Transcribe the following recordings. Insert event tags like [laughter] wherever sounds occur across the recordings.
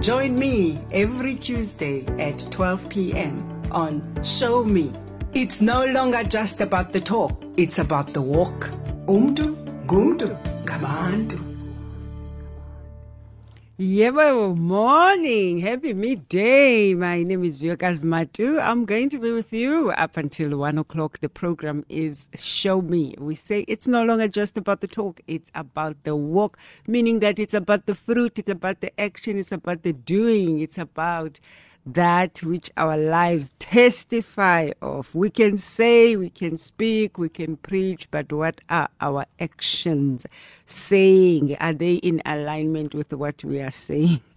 Join me every Tuesday at 12 p.m. on Show Me. It's no longer just about the talk, it's about the walk. Umdu, gumdu, gabantu. Yebo, morning. Happy midday. My name is Vuyokazi Matu. I'm going to be with you up until one o'clock. The program is Show Me. We say it's no longer just about the talk, it's about the walk, meaning that it's about the fruit, it's about the action, it's about the doing, it's about that which our lives testify of. We can say, we can speak, we can preach, but what are our actions saying? Are they in alignment with what we are saying? [laughs]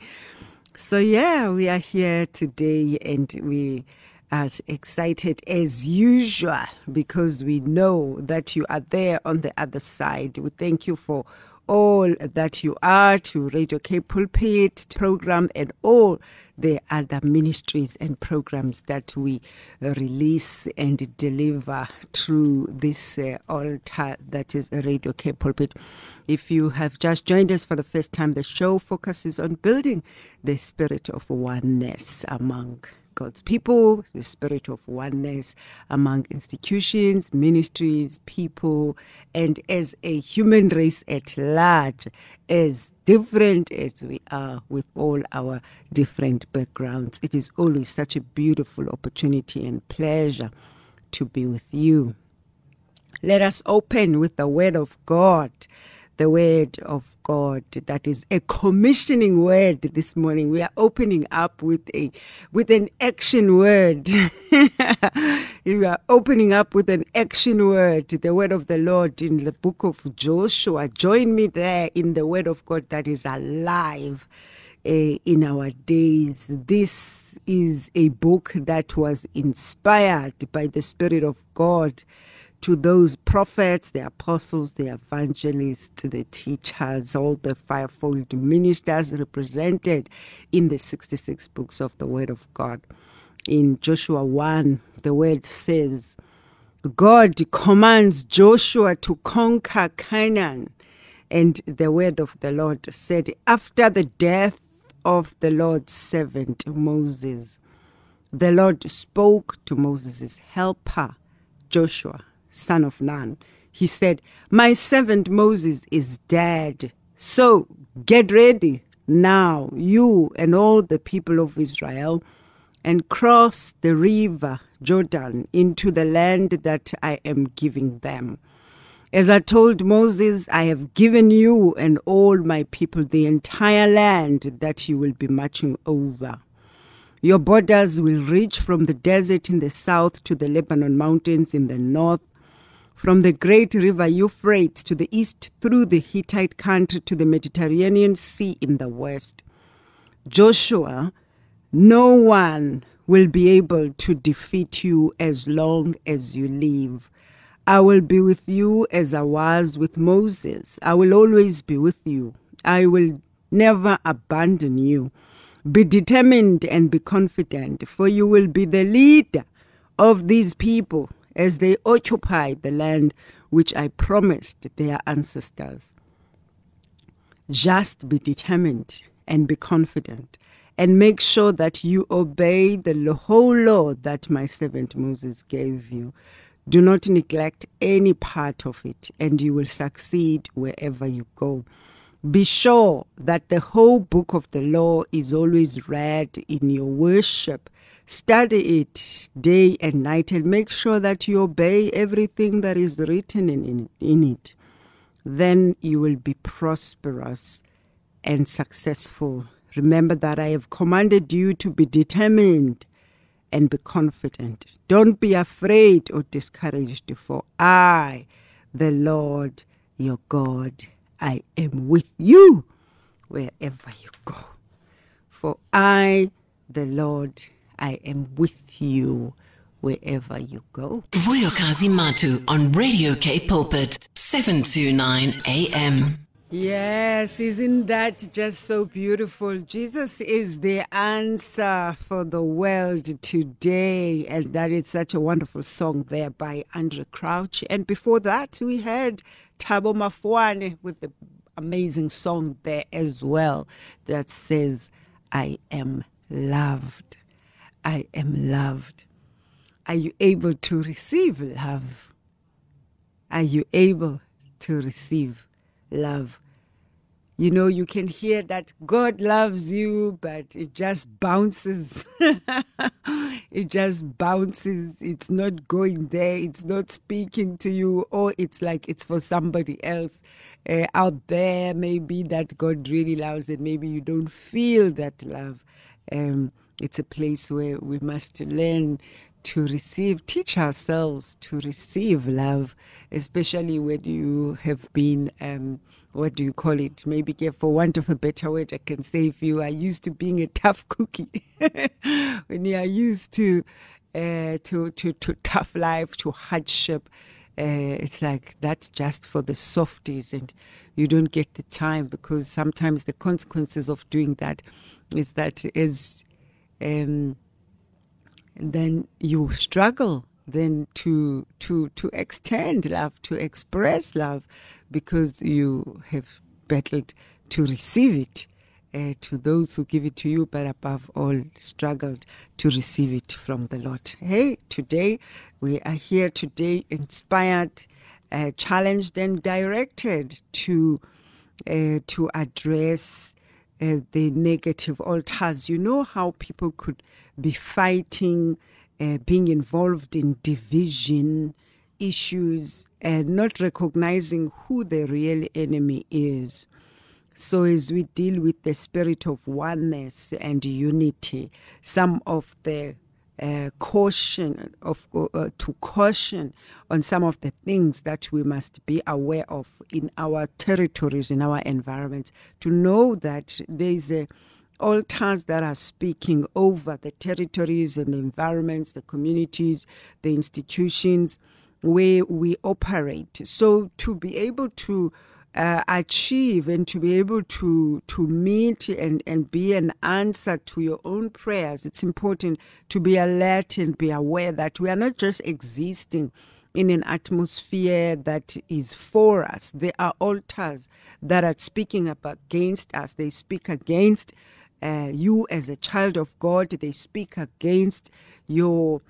So, yeah, we are here today and we are excited as usual because we know that you are there on the other side. We thank you for all that you are to Radio K Pulpit program and all the other ministries and programs that we release and deliver through this uh, altar that is Radio K Pulpit. If you have just joined us for the first time, the show focuses on building the spirit of oneness among God's people, the spirit of oneness among institutions, ministries, people, and as a human race at large, as different as we are with all our different backgrounds. It is always such a beautiful opportunity and pleasure to be with you. Let us open with the Word of God the word of God that is a commissioning word this morning. We are opening up with a with an action word. [laughs] we are opening up with an action word, the word of the Lord in the book of Joshua. Join me there in the word of God that is alive uh, in our days. This is a book that was inspired by the Spirit of God to those prophets, the apostles, the evangelists, the teachers, all the fivefold ministers represented in the 66 books of the Word of God. In Joshua 1, the word says, God commands Joshua to conquer Canaan. And the word of the Lord said, After the death of the Lord's servant Moses, the Lord spoke to Moses' helper, Joshua, son of Nun. He said, My servant Moses is dead. So get ready now, you and all the people of Israel, and cross the river Jordan into the land that I am giving them. As I told Moses, I have given you and all my people the entire land that you will be marching over. Your borders will reach from the desert in the south to the Lebanon mountains in the north, from the great river Euphrates to the east through the Hittite country to the Mediterranean Sea in the west. Joshua, no one will be able to defeat you as long as you live. I will be with you as I was with Moses. I will always be with you. I will never abandon you. Be determined and be confident, for you will be the leader of these people as they occupy the land which I promised their ancestors. Just be determined and be confident, and make sure that you obey the whole law that my servant Moses gave you. Do not neglect any part of it, and you will succeed wherever you go. Be sure that the whole book of the law is always read in your worship Study it day and night and make sure that you obey everything that is written in, in it. Then you will be prosperous and successful. Remember that I have commanded you to be determined and be confident. Don't be afraid or discouraged, for I, the Lord your God, I am with you wherever you go. For I, the Lord, I am with you wherever you go. Vuyokazi Matu on Radio K Pulpit, 729 AM. Yes, isn't that just so beautiful? Jesus is the answer for the world today. And that is such a wonderful song there by Andraé Crouch. And before that, we had Tabo Mafuane with the amazing song there as well that says, I am loved. I am loved. Are you able to receive love? Are you able to receive love? You know, you can hear that God loves you, but it just bounces. [laughs] it just bounces. It's not going there. It's not speaking to you, or it's like it's for somebody else uh, out there, maybe that God really loves it. Maybe you don't feel that love. Um, it's a place where we must learn to receive, teach ourselves to receive love, especially when you have been, um, what do you call it? Maybe for want of a better word, I can say if you are used to being a tough cookie, [laughs] when you are used to, uh, to, to, to tough life, to hardship, uh, it's like that's just for the softies and you don't get the time because sometimes the consequences of doing that is that as um, then you struggle then to to to extend love to express love because you have battled to receive it uh, to those who give it to you but above all struggled to receive it from the lord. Hey today we are here today inspired uh, challenged and directed to uh, to address uh, the negative altars. You know how people could be fighting, uh, being involved in division issues, and not recognizing who the real enemy is. So, as we deal with the spirit of oneness and unity, some of the uh, caution of uh, to caution on some of the things that we must be aware of in our territories in our environments to know that there is a altars that are speaking over the territories and the environments the communities the institutions where we operate. So to be able to uh, achieve and to be able to to meet and and be an answer to your own prayers it's important to be alert and be aware that we are not just existing in an atmosphere that is for us. There are altars that are speaking up against us. They speak against uh, you as a child of god. They speak against your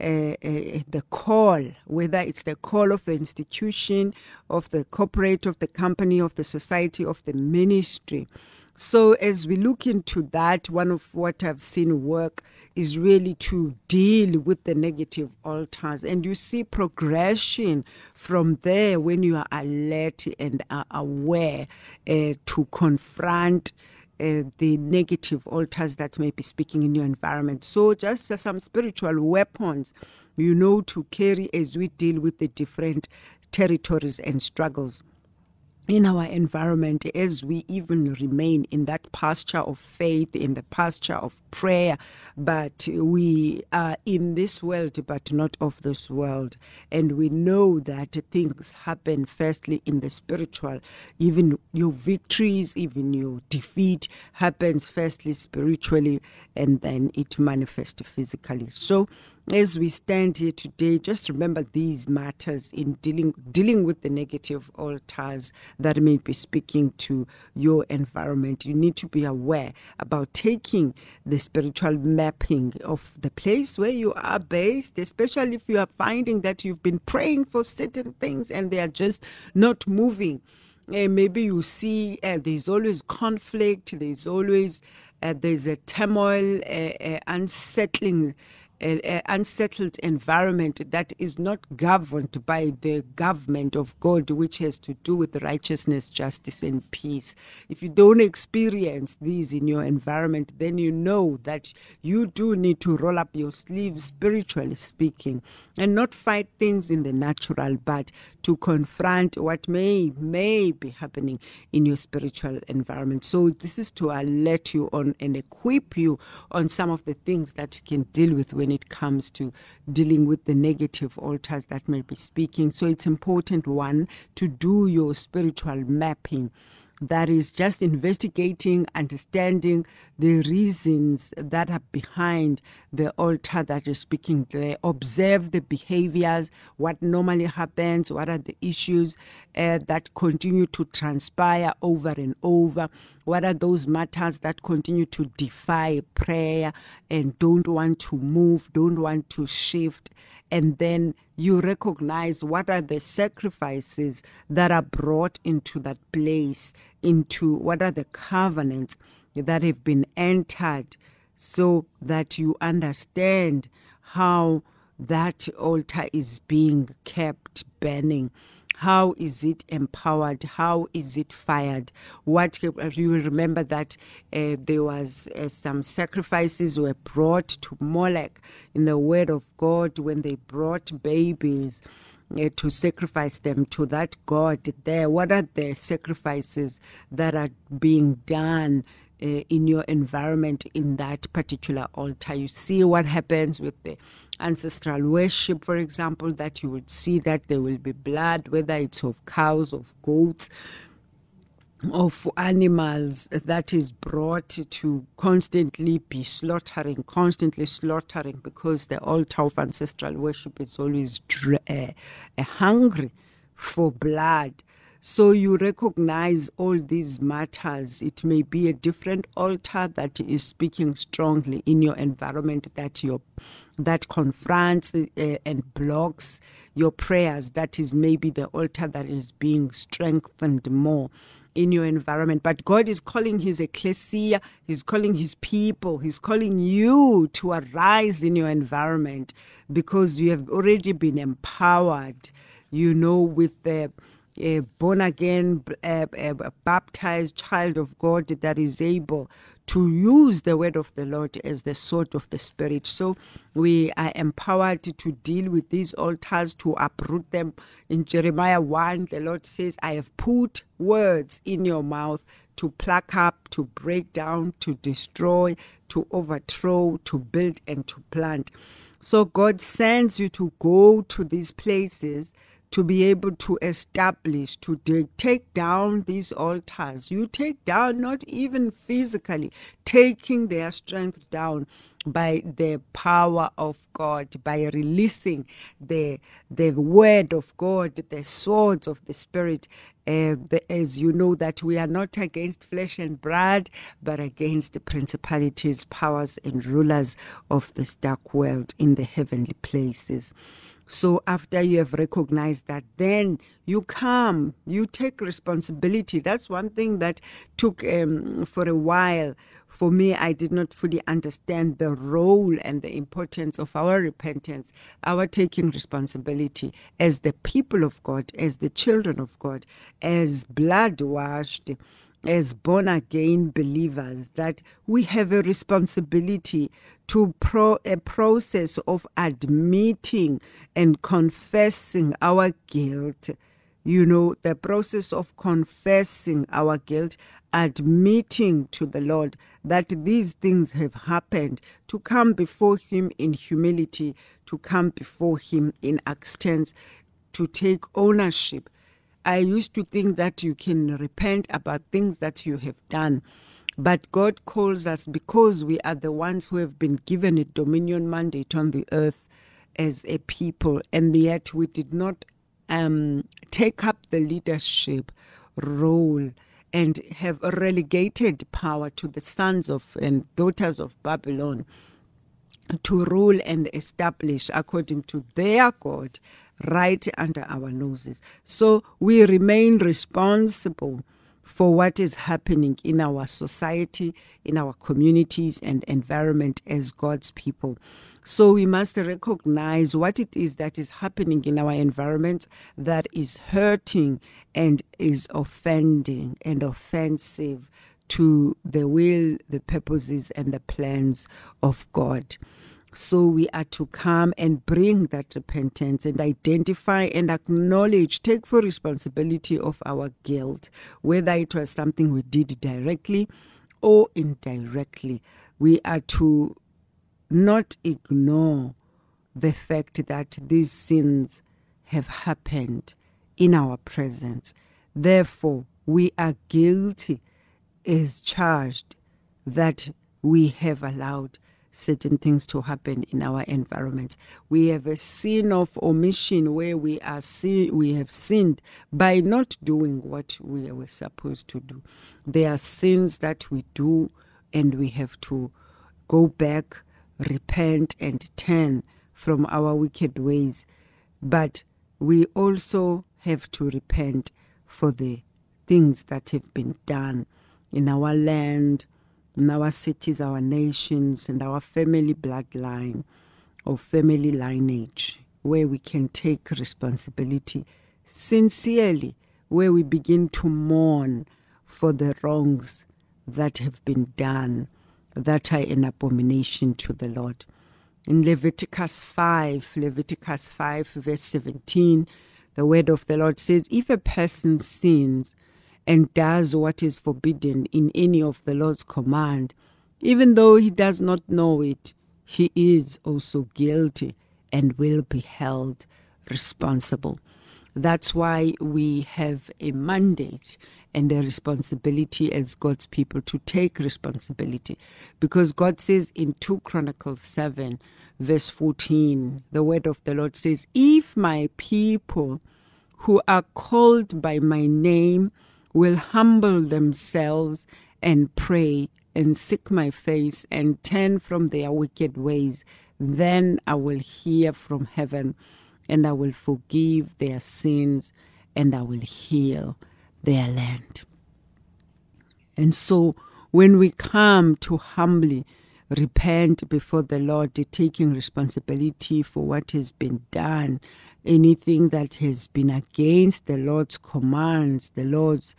uh, uh, the call, whether it's the call of the institution, of the corporate, of the company, of the society, of the ministry. So, as we look into that, one of what I've seen work is really to deal with the negative altars. And you see progression from there when you are alert and are aware uh, to confront uh, the negative altars that may be speaking in your environment. So, just uh, some spiritual weapons, you know, to carry as we deal with the different territories and struggles in our environment as we even remain in that posture of faith, in the posture of prayer. But we are in this world, but not of this world. And we know that things happen firstly in the spiritual. Even your victories, even your defeat happens firstly spiritually, and then it manifests physically. So as we stand here today, just remember these matters in dealing dealing with the negative altars that may be speaking to your environment. You need to be aware about taking the spiritual mapping of the place where you are based, especially if you are finding that you've been praying for certain things and they are just not moving. Uh, maybe you see uh, there's always conflict, there's always uh, there's a turmoil, unsettling an unsettled environment that is not governed by the government of God, which has to do with righteousness, justice, and peace. If you don't experience these in your environment, then you know that you do need to roll up your sleeves, spiritually speaking, and not fight things in the natural, but to confront what may may be happening in your spiritual environment. So this is to alert you on and equip you on some of the things that you can deal with when it comes to dealing with the negative altars that may be speaking. So it's important one to do your spiritual mapping that is just investigating, understanding the reasons that are behind the altar that you're speaking there. Observe the behaviors, what normally happens, what are the issues uh, that continue to transpire over and over, what are those matters that continue to defy prayer and don't want to move, don't want to shift? And then you recognize what are the sacrifices that are brought into that place, into what are the covenants that have been entered, so that you understand how that altar is being kept burning how is it empowered? How is it fired? What you remember that uh, there was uh, some sacrifices were brought to Molech in the Word of God when they brought babies. Uh, to sacrifice them to that God there. What are the sacrifices that are being done uh, in your environment in that particular altar. You see what happens with the ancestral worship, for example, that you would see that there will be blood, whether it's of cows, of goats, of animals that is brought to constantly be slaughtering, constantly slaughtering, because the altar of ancestral worship is always uh, uh, hungry for blood. So you recognize all these matters. It may be a different altar that is speaking strongly in your environment that your that confronts uh, and blocks your prayers. That is maybe the altar that is being strengthened more in your environment. But God is calling His ecclesia, He's calling His people, He's calling you to arise in your environment because you have already been empowered, you know, with the a born again, a, a baptized child of God that is able to use the word of the Lord as the sword of the Spirit. So we are empowered to deal with these altars, to uproot them. In Jeremiah 1, the Lord says, I have put words in your mouth to pluck up, to break down, to destroy, to overthrow, to build, and to plant. So God sends you to go to these places to be able to establish, to take down these altars. You take down, not even physically, taking their strength down by the power of God, by releasing the, the word of God, the swords of the Spirit. Uh, the, as you know, that we are not against flesh and blood, but against the principalities, powers, and rulers of this dark world in the heavenly places. So after you have recognized that, then you come, you take responsibility. That's one thing that took um, for a while. For me, I did not fully understand the role and the importance of our repentance, our taking responsibility as the people of God, as the children of God, as blood washed as born again believers that we have a responsibility to pro a process of admitting and confessing our guilt you know the process of confessing our guilt admitting to the lord that these things have happened to come before him in humility to come before him in acceptance to take ownership I used to think that you can repent about things that you have done. But God calls us because we are the ones who have been given a dominion mandate on the earth as a people, and yet we did not um, take up the leadership role and have relegated power to the sons of and daughters of Babylon to rule and establish according to their God right under our noses. So we remain responsible for what is happening in our society, in our communities, and environment as God's people. So we must recognize what it is that is happening in our environment that is hurting and is offending and offensive to the will, the purposes, and the plans of God. So we are to come and bring that repentance and identify and acknowledge, take full responsibility of our guilt, whether it was something we did directly or indirectly. We are to not ignore the fact that these sins have happened in our presence. Therefore, we are guilty as charged that we have allowed certain things to happen in our environment. We have a sin of omission where we are sin, we have sinned by not doing what we were supposed to do. There are sins that we do and we have to go back, repent and turn from our wicked ways. But we also have to repent for the things that have been done in our land, in our cities, our nations, and our family bloodline or family lineage, where we can take responsibility sincerely, where we begin to mourn for the wrongs that have been done that are an abomination to the Lord. In Leviticus 5, Leviticus 5, verse 17, the word of the Lord says, If a person sins and does what is forbidden in any of the Lord's command, even though he does not know it, he is also guilty and will be held responsible. That's why we have a mandate and a responsibility as God's people to take responsibility. Because God says in 2 Chronicles 7, verse 14, the word of the Lord says, If my people who are called by my name will humble themselves and pray and seek my face and turn from their wicked ways, then I will hear from heaven and I will forgive their sins and I will heal their land. And so when we come to humbly repent before the Lord, taking responsibility for what has been done, anything that has been against the Lord's commands, the Lord's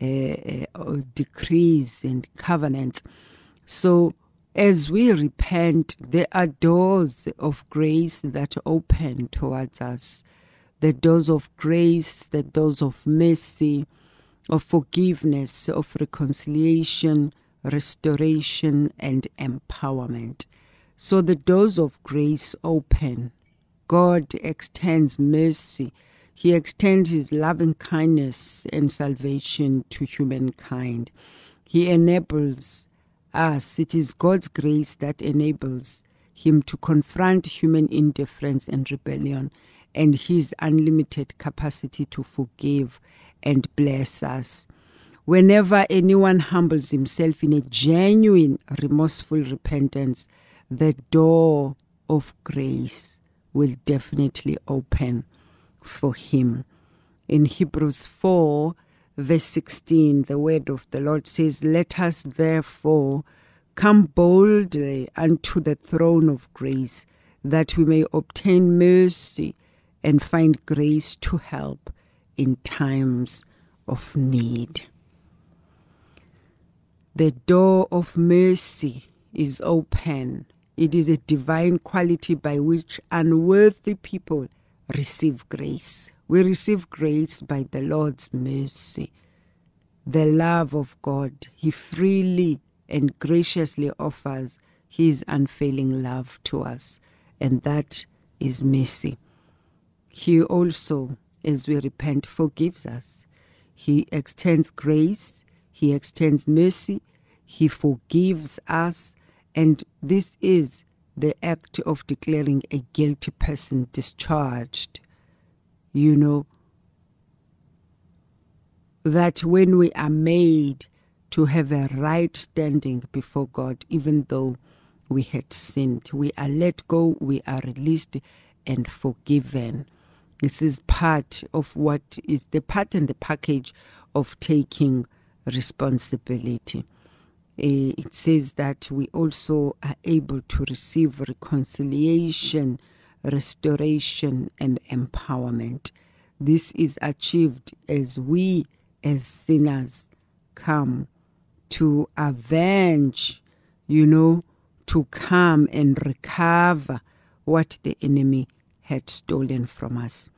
uh, uh, decrees and covenants. So, as we repent, there are doors of grace that open towards us the doors of grace, the doors of mercy, of forgiveness, of reconciliation, restoration, and empowerment. So the doors of grace open. God extends mercy. He extends his loving kindness and salvation to humankind. He enables us. It is God's grace that enables him to confront human indifference and rebellion and his unlimited capacity to forgive and bless us. Whenever anyone humbles himself in a genuine, remorseful repentance, the door of grace will definitely open for him. In Hebrews 4, verse 16, the word of the Lord says, Let us therefore come boldly unto the throne of grace, that we may obtain mercy and find grace to help in times of need. The door of mercy is open. It is a divine quality by which unworthy people receive grace. We receive grace by the Lord's mercy. The love of God, He freely and graciously offers His unfailing love to us, and that is mercy. He also, as we repent, forgives us. He extends grace, He extends mercy, He forgives us, and this is the act of declaring a guilty person discharged. You know, that when we are made to have a right standing before God, even though we had sinned, we are let go, we are released and forgiven. This is part of what is the part and the package of taking responsibility. Eh, It says that we also are able to receive reconciliation, restoration, and empowerment. This is achieved as we, as sinners, come to avenge, you know, to come and recover what the enemy had stolen from us.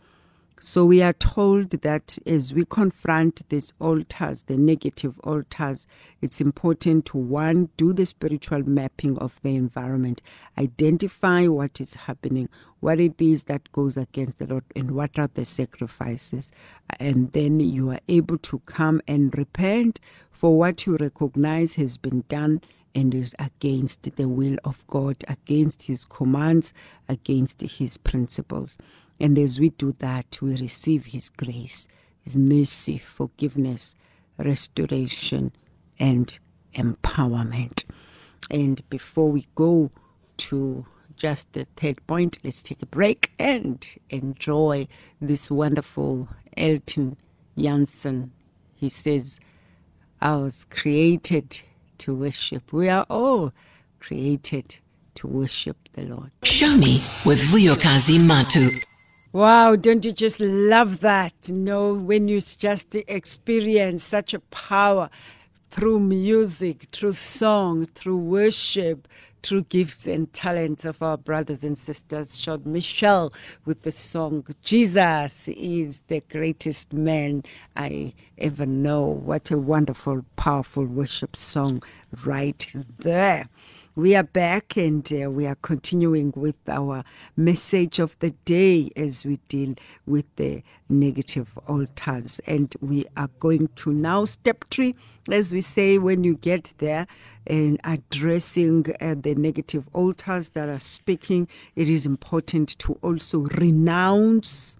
So we are told that as we confront these altars, the negative altars, it's important to one, do the spiritual mapping of the environment, identify what is happening, what it is that goes against the Lord, and what are the sacrifices. And then you are able to come and repent for what you recognize has been done and is against the will of God, against His commands, against His principles. And as we do that, we receive His grace, His mercy, forgiveness, restoration, and empowerment. And before we go to just the third point, let's take a break and enjoy this wonderful Elton Janssen. He says, I was created to worship. We are all created to worship the Lord. Show me with Vuyokazi Matu. Wow, don't you just love that? You know, when you just experience such a power through music, through song, through worship, through gifts and talents of our brothers and sisters. Shot Michelle with the song Jesus is the greatest man I ever know. What a wonderful, powerful worship song right there. We are back and uh, we are continuing with our message of the day as we deal with the negative altars. And we are going to now step three, as we say when you get there, and addressing uh, the negative altars that are speaking. It is important to also renounce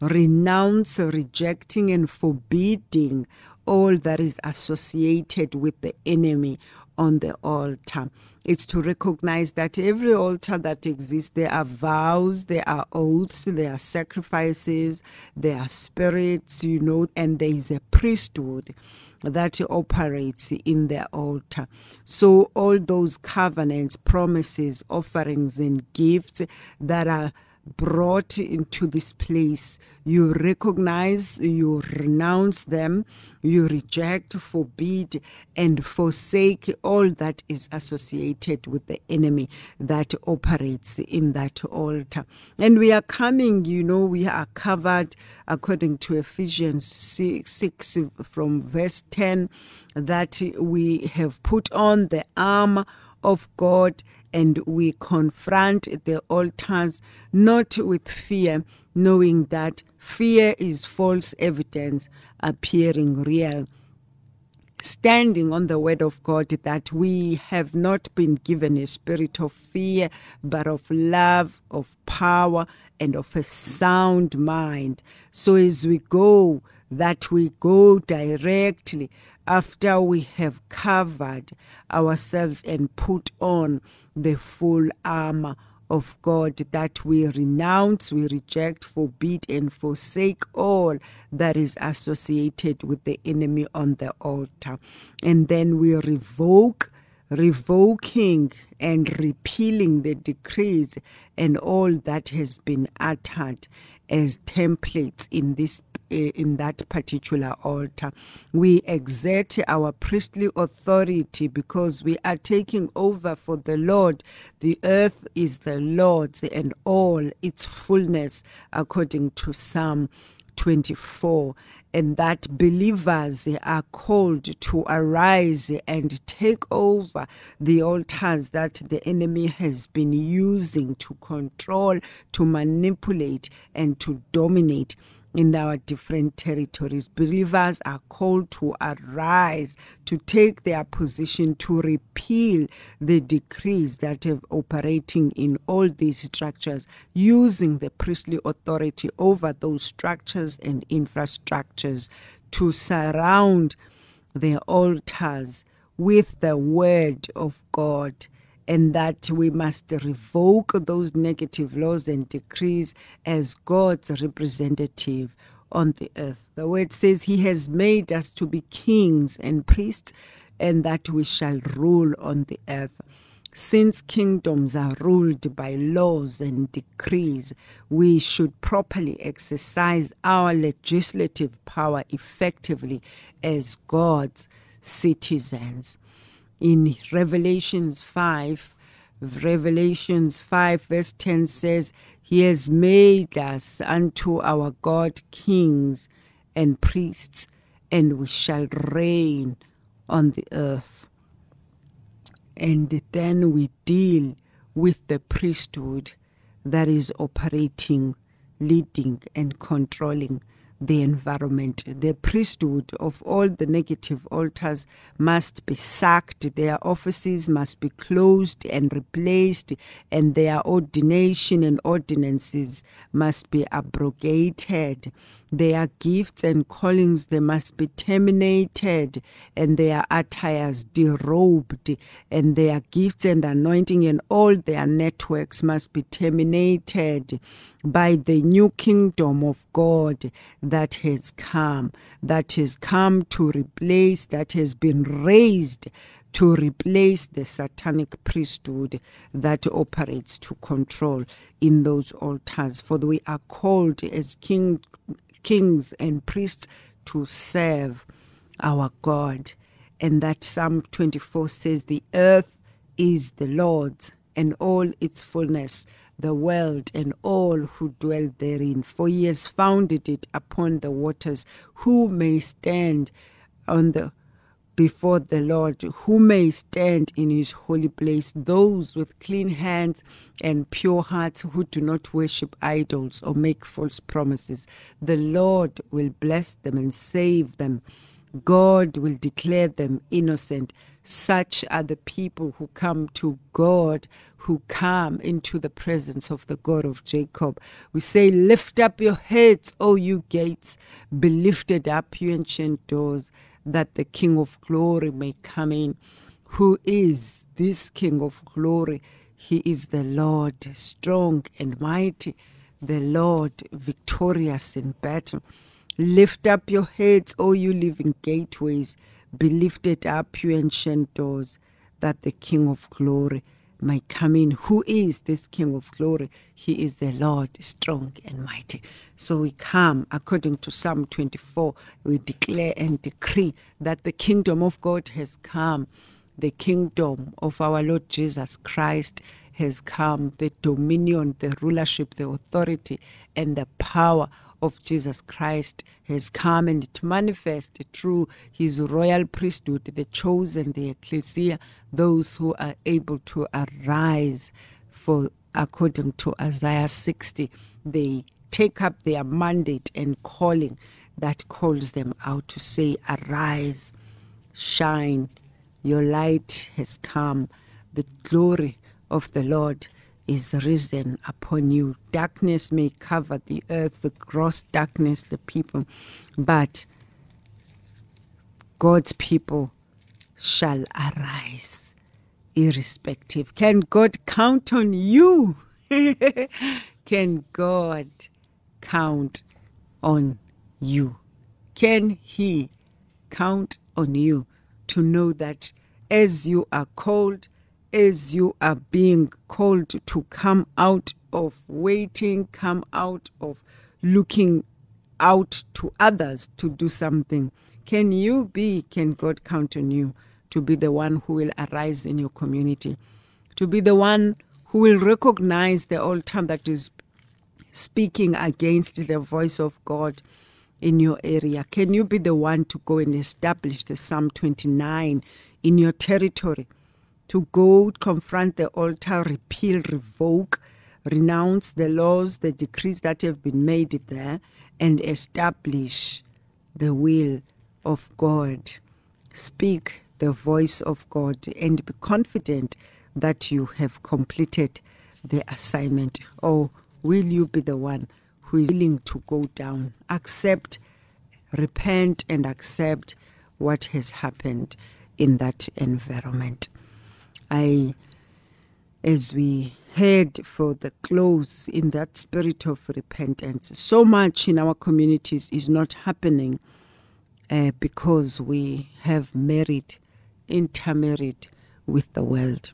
renounce, rejecting, and forbidding all that is associated with the enemy on the altar. It's to recognize that every altar that exists, there are vows, there are oaths, there are sacrifices, there are spirits, you know, and there is a priesthood that operates in the altar. So all those covenants, promises, offerings, and gifts that are brought into this place. You recognize, you renounce them, you reject, forbid, and forsake all that is associated with the enemy that operates in that altar. And we are coming, you know, we are covered according to Ephesians 6, 6 from verse 10 that we have put on the armor of God and we confront the altars not with fear, knowing that fear is false evidence appearing real. Standing on the word of God that we have not been given a spirit of fear, but of love, of power, and of a sound mind. So as we go, that we go directly after we have covered ourselves and put on the full armor of God that we renounce, we reject, forbid, and forsake all that is associated with the enemy on the altar. And then we revoke, revoking, and repealing the decrees and all that has been uttered as templates in this in that particular altar. We exert our priestly authority because we are taking over for the Lord. The earth is the Lord's and all its fullness, according to Psalm 24 and that believers are called to arise and take over the altars that the enemy has been using to control, to manipulate, and to dominate in our different territories. Believers are called to arise, to take their position, to repeal the decrees that are operating in all these structures, using the priestly authority over those structures and infrastructures to surround the altars with the word of God and that we must revoke those negative laws and decrees as God's representative on the earth. The word says he has made us to be kings and priests and that we shall rule on the earth. Since kingdoms are ruled by laws and decrees, we should properly exercise our legislative power effectively as God's citizens. In Revelations 5, Revelations 5, verse 10 says, He has made us unto our God kings and priests, and we shall reign on the earth. And then we deal with the priesthood that is operating, leading, and controlling the environment. The priesthood of all the negative altars must be sacked, their offices must be closed and replaced, and their ordination and ordinances must be abrogated. Their gifts and callings they must be terminated, and their attires derobed, and their gifts and anointing and all their networks must be terminated by the new kingdom of God that has come, that has come to replace, that has been raised to replace the satanic priesthood that operates to control in those altars. For we are called as king, kings and priests to serve our God. And that Psalm 24 says, The earth is the Lord's and all its fullness the world and all who dwell therein. For he has founded it upon the waters. Who may stand on the before the Lord, who may stand in his holy place, those with clean hands and pure hearts who do not worship idols or make false promises. The Lord will bless them and save them. God will declare them innocent. Such are the people who come to God who come into the presence of the God of Jacob. We say, Lift up your heads, O you gates, be lifted up, you ancient doors, that the King of glory may come in. Who is this King of glory? He is the Lord, strong and mighty, the Lord, victorious in battle. Lift up your heads, O you living gateways, be lifted up, you ancient doors, that the King of glory may come in. Who is this King of glory? He is the Lord, strong and mighty. So we come, according to Psalm 24, we declare and decree that the kingdom of God has come. The kingdom of our Lord Jesus Christ has come. The dominion, the rulership, the authority, and the power of Jesus Christ has come and it manifests through his royal priesthood, the chosen, the ecclesia, those who are able to arise for according to Isaiah 60, they take up their mandate and calling that calls them out to say, Arise, shine, your light has come, the glory of the Lord is risen upon you. Darkness may cover the earth, the gross darkness, the people, but God's people shall arise irrespective. Can God count on you? [laughs] Can God count on you? Can He count on you to know that as you are called, as you are being called to come out of waiting, come out of looking out to others to do something, can you be, can God count on you to be the one who will arise in your community, to be the one who will recognize the altar that is speaking against the voice of God in your area? Can you be the one to go and establish the Psalm 29 in your territory? To go confront the altar, repeal, revoke, renounce the laws, the decrees that have been made there, and establish the will of God. Speak the voice of God and be confident that you have completed the assignment. Or will you be the one who is willing to go down, accept, repent, and accept what has happened in that environment? I as we head for the close in that spirit of repentance. So much in our communities is not happening uh, because we have married, intermarried with the world.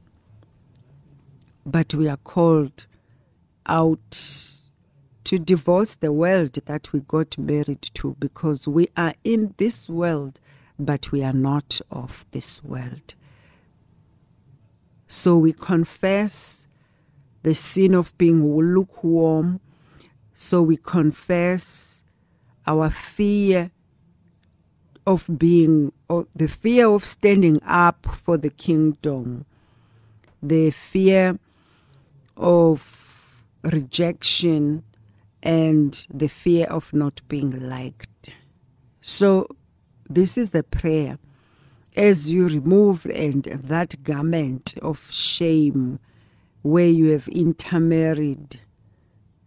But we are called out to divorce the world that we got married to because we are in this world, but we are not of this world. So we confess the sin of being lukewarm. So we confess our fear of being, or the fear of standing up for the kingdom, the fear of rejection, and the fear of not being liked. So, this is the prayer. As you remove and that garment of shame where you have intermarried,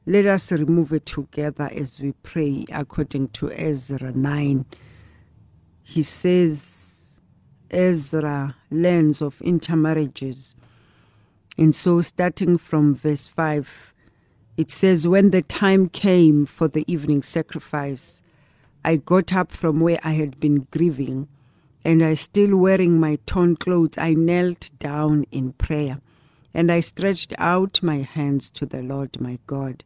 let us remove it together as we pray according to Ezra 9. He says, Ezra learns of intermarriages. And so, starting from verse 5, it says, When the time came for the evening sacrifice, I got up from where I had been grieving, and I still wearing my torn clothes, I knelt down in prayer, and I stretched out my hands to the Lord my God.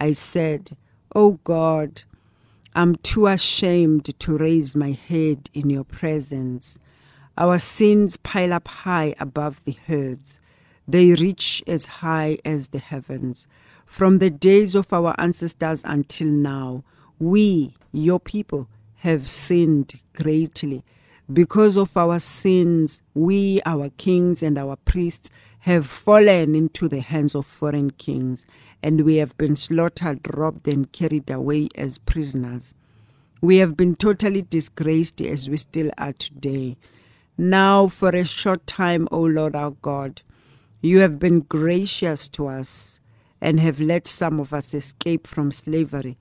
I said, O oh God, I'm too ashamed to raise my head in your presence. Our sins pile up high above the herds. They reach as high as the heavens. From the days of our ancestors until now, we, your people, have sinned greatly. Because of our sins, we, our kings and our priests, have fallen into the hands of foreign kings, and we have been slaughtered, robbed, and carried away as prisoners. We have been totally disgraced as we still are today. Now, for a short time, O Lord our God, you have been gracious to us and have let some of us escape from slavery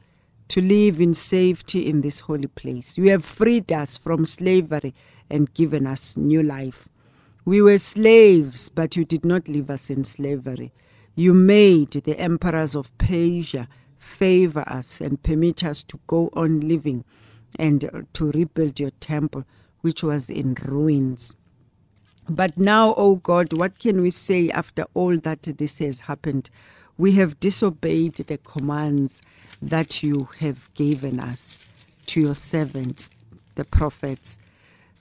to live in safety in this holy place. You have freed us from slavery and given us new life. We were slaves, but you did not leave us in slavery. You made the emperors of Persia favor us and permit us to go on living and to rebuild your temple, which was in ruins. But now, O oh God, what can we say after all that this has happened? We have disobeyed the commands that you have given us to your servants, the prophets.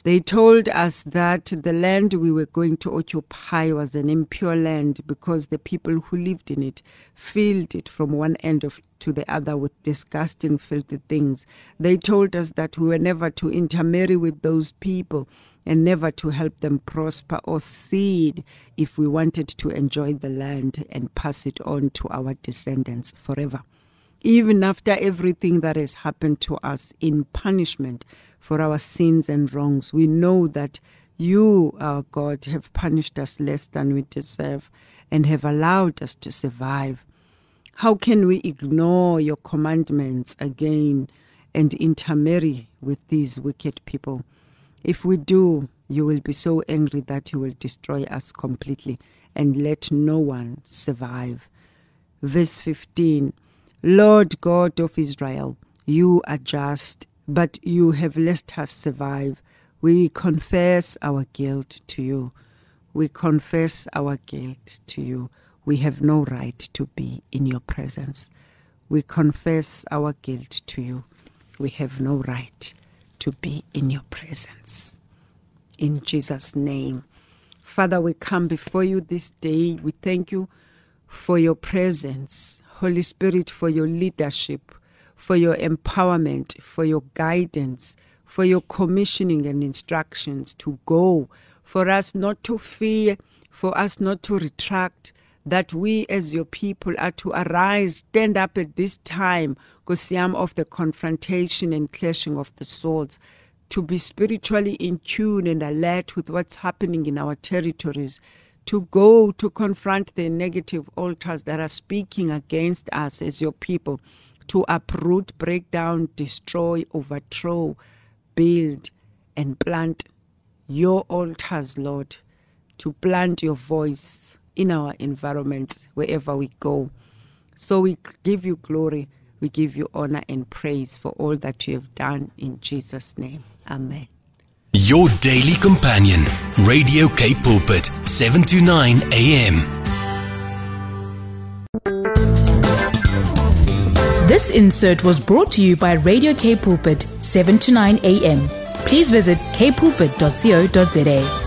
They told us that the land we were going to occupy was an impure land because the people who lived in it filled it from one end of, to the other with disgusting, filthy things. They told us that we were never to intermarry with those people and never to help them prosper or seed if we wanted to enjoy the land and pass it on to our descendants forever. Even after everything that has happened to us in punishment, for our sins and wrongs. We know that you, our God, have punished us less than we deserve and have allowed us to survive. How can we ignore your commandments again and intermarry with these wicked people? If we do, you will be so angry that you will destroy us completely and let no one survive. Verse 15 Lord God of Israel, you are just but you have let us survive. We confess our guilt to you. We confess our guilt to you. We have no right to be in your presence. We confess our guilt to you. We have no right to be in your presence. In Jesus' name. Father, we come before you this day. We thank you for your presence. Holy Spirit, for your leadership for your empowerment, for your guidance, for your commissioning and instructions to go, for us not to fear, for us not to retract, that we as your people are to arise, stand up at this time, Kosiam, of the confrontation and clashing of the swords, to be spiritually in tune and alert with what's happening in our territories, to go to confront the negative altars that are speaking against us as your people to uproot, break down, destroy, overthrow, build, and plant your altars, Lord, to plant your voice in our environment, wherever we go. So we give you glory, we give you honor and praise for all that you have done in Jesus' name. Amen. Your daily companion, Radio K Pulpit, 7 to 9 a.m. This insert was brought to you by Radio K Pulpit, 7 to 9 a.m. Please visit kpulpit.co.za.